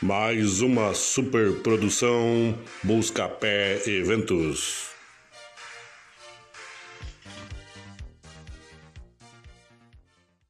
Mais uma superprodução Buscapé Eventos.